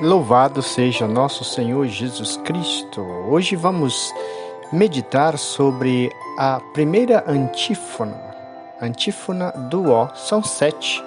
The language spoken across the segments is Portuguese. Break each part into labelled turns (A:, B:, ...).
A: Louvado seja nosso Senhor Jesus Cristo. Hoje vamos meditar sobre a primeira antífona, antífona do Ó. São sete.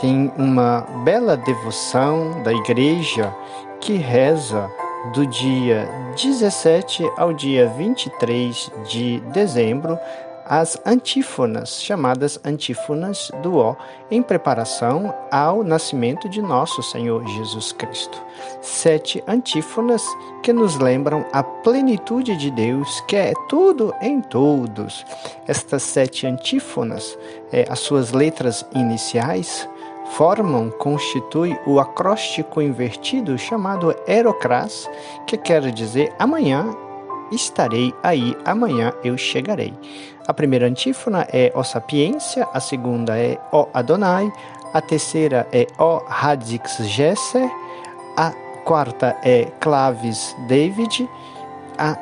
A: Tem uma bela devoção da igreja que reza do dia 17 ao dia 23 de dezembro as antífonas, chamadas antífonas do Ó, em preparação ao nascimento de nosso Senhor Jesus Cristo. Sete antífonas que nos lembram a plenitude de Deus, que é tudo em todos. Estas sete antífonas, é, as suas letras iniciais, formam, constitui o acróstico invertido chamado Erocras, que quer dizer amanhã estarei aí, amanhã eu chegarei. A primeira antífona é O Sapiência, a segunda é O Adonai, a terceira é O Radix Gesser, a quarta é Clavis David, a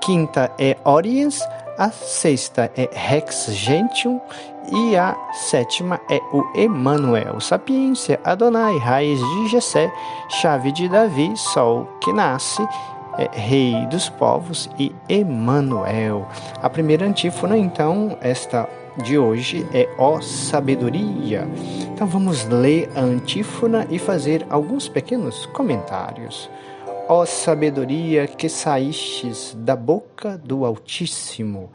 A: quinta é Oriens, a sexta é Rex Gentium e a sétima é o Emanuel. Sapiência, Adonai, raiz de Jessé, chave de Davi, sol que nasce é, Rei dos povos e Emanuel. A primeira antífona, então, esta de hoje é ó sabedoria. Então vamos ler a antífona e fazer alguns pequenos comentários. Ó sabedoria que saístes da boca do Altíssimo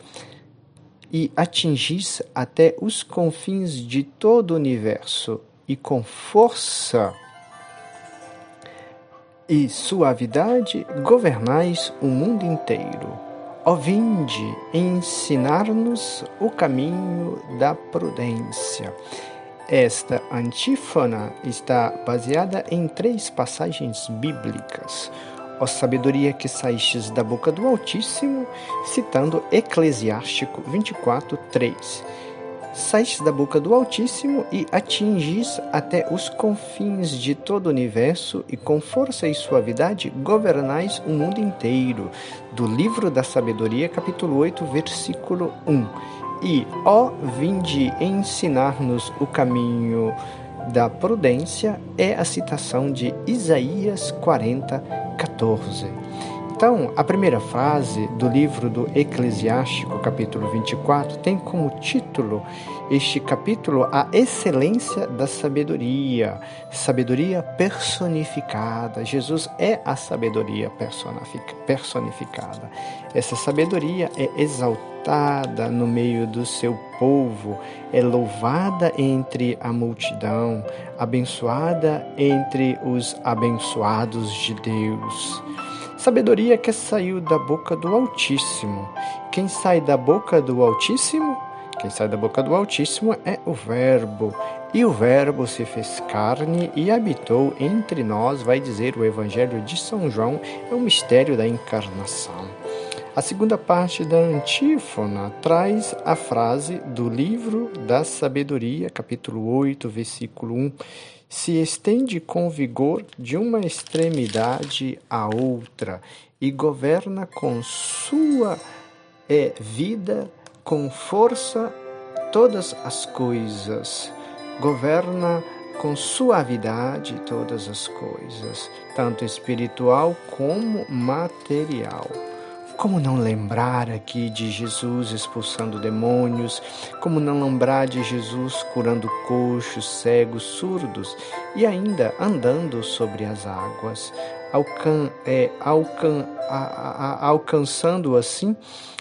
A: e atingis até os confins de todo o universo e com força e suavidade governais o mundo inteiro. Ó vinde ensinar-nos o caminho da prudência. Esta antífona está baseada em três passagens bíblicas. Ó sabedoria que saístes da boca do Altíssimo, citando Eclesiástico 24, 3 Saís da boca do Altíssimo e atingis até os confins de todo o universo, e com força e suavidade governais o mundo inteiro. Do livro da Sabedoria, capítulo 8, versículo 1. E, ó, vinde ensinar-nos o caminho da prudência, é a citação de Isaías 40, 14. Então, a primeira frase do livro do Eclesiástico, capítulo 24, tem como título este capítulo A Excelência da Sabedoria, sabedoria personificada. Jesus é a sabedoria personificada. Essa sabedoria é exaltada no meio do seu povo, é louvada entre a multidão, abençoada entre os abençoados de Deus. Sabedoria que saiu da boca do Altíssimo. Quem sai da boca do Altíssimo? Quem sai da boca do Altíssimo é o Verbo. E o Verbo se fez carne e habitou entre nós, vai dizer o Evangelho de São João, é o mistério da encarnação. A segunda parte da antífona traz a frase do livro da sabedoria, capítulo 8, versículo 1 se estende com vigor de uma extremidade à outra e governa com sua é, vida, com força, todas as coisas. Governa com suavidade todas as coisas, tanto espiritual como material. Como não lembrar aqui de Jesus expulsando demônios? Como não lembrar de Jesus curando coxos, cegos, surdos e ainda andando sobre as águas? Alcan é, alcan a, a, alcançando assim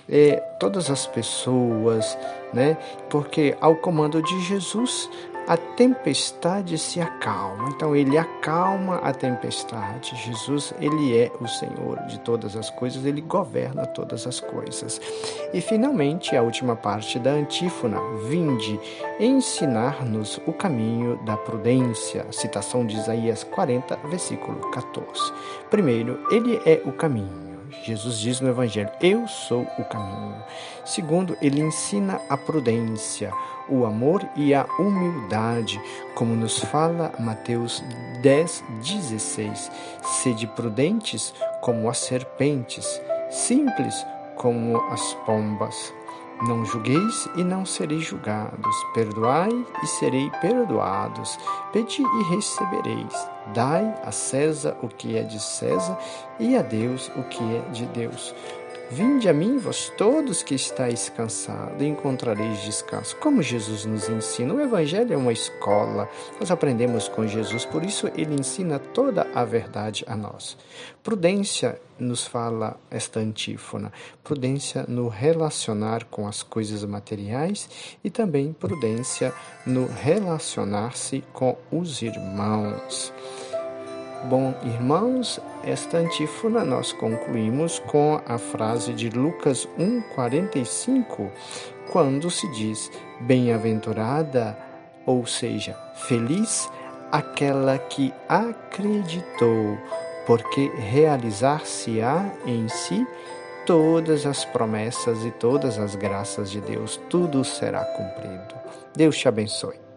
A: é, todas as pessoas, né? Porque ao comando de Jesus a tempestade se acalma. Então ele acalma a tempestade. Jesus, ele é o Senhor de todas as coisas, ele governa todas as coisas. E finalmente, a última parte da antífona, vinde ensinar-nos o caminho da prudência. Citação de Isaías 40, versículo 14. Primeiro, ele é o caminho. Jesus diz no Evangelho: Eu sou o caminho. Segundo, ele ensina a prudência, o amor e a humildade, como nos fala Mateus 10, 16. Sede prudentes como as serpentes, simples como as pombas. Não julgueis e não sereis julgados. Perdoai e serei perdoados. Pedi e recebereis. Dai a César o que é de César e a Deus o que é de Deus. Vinde a mim, vós todos que estáis cansados, e encontrareis descanso. Como Jesus nos ensina, o Evangelho é uma escola. Nós aprendemos com Jesus, por isso ele ensina toda a verdade a nós. Prudência nos fala esta antífona. Prudência no relacionar com as coisas materiais e também prudência no relacionar-se com os irmãos. Bom, irmãos, esta antífona nós concluímos com a frase de Lucas 1,45, quando se diz: Bem-aventurada, ou seja, feliz aquela que acreditou, porque realizar-se-á em si todas as promessas e todas as graças de Deus, tudo será cumprido. Deus te abençoe.